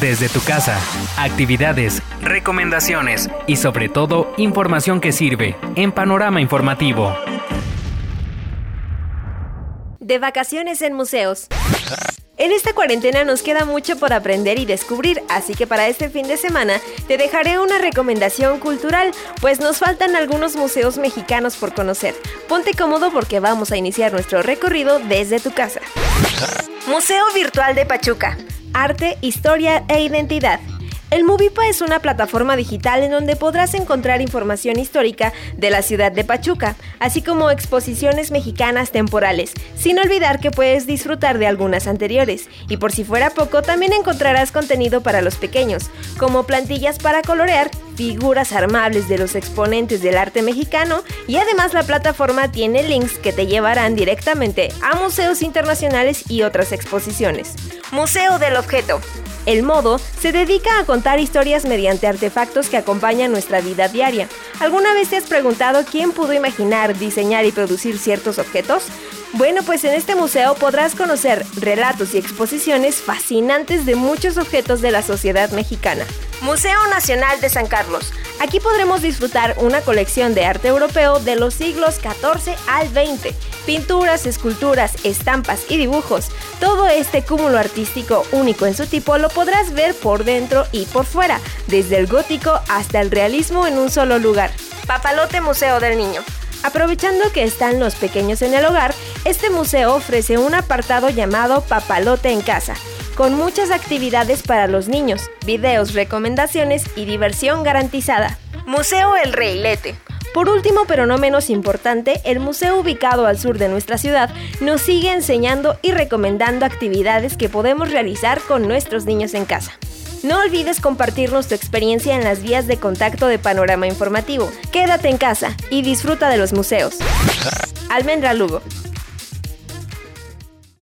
desde tu casa. Actividades, recomendaciones y sobre todo información que sirve en Panorama Informativo. De vacaciones en museos. En esta cuarentena nos queda mucho por aprender y descubrir, así que para este fin de semana te dejaré una recomendación cultural, pues nos faltan algunos museos mexicanos por conocer. Ponte cómodo porque vamos a iniciar nuestro recorrido desde tu casa. Museo Virtual de Pachuca. Arte, Historia e Identidad. El Movipa es una plataforma digital en donde podrás encontrar información histórica de la ciudad de Pachuca, así como exposiciones mexicanas temporales, sin olvidar que puedes disfrutar de algunas anteriores. Y por si fuera poco, también encontrarás contenido para los pequeños, como plantillas para colorear, figuras armables de los exponentes del arte mexicano y además la plataforma tiene links que te llevarán directamente a museos internacionales y otras exposiciones. Museo del Objeto. El modo se dedica a contar historias mediante artefactos que acompañan nuestra vida diaria. ¿Alguna vez te has preguntado quién pudo imaginar, diseñar y producir ciertos objetos? Bueno, pues en este museo podrás conocer relatos y exposiciones fascinantes de muchos objetos de la sociedad mexicana. Museo Nacional de San Carlos. Aquí podremos disfrutar una colección de arte europeo de los siglos XIV al XX. Pinturas, esculturas, estampas y dibujos. Todo este cúmulo artístico único en su tipo lo podrás ver por dentro y por fuera, desde el gótico hasta el realismo en un solo lugar. Papalote Museo del Niño. Aprovechando que están los pequeños en el hogar, este museo ofrece un apartado llamado Papalote en Casa, con muchas actividades para los niños, videos, recomendaciones y diversión garantizada. Museo El Reilete. Por último, pero no menos importante, el museo ubicado al sur de nuestra ciudad nos sigue enseñando y recomendando actividades que podemos realizar con nuestros niños en casa. No olvides compartirnos tu experiencia en las vías de contacto de Panorama Informativo. Quédate en casa y disfruta de los museos. Almendra Lugo.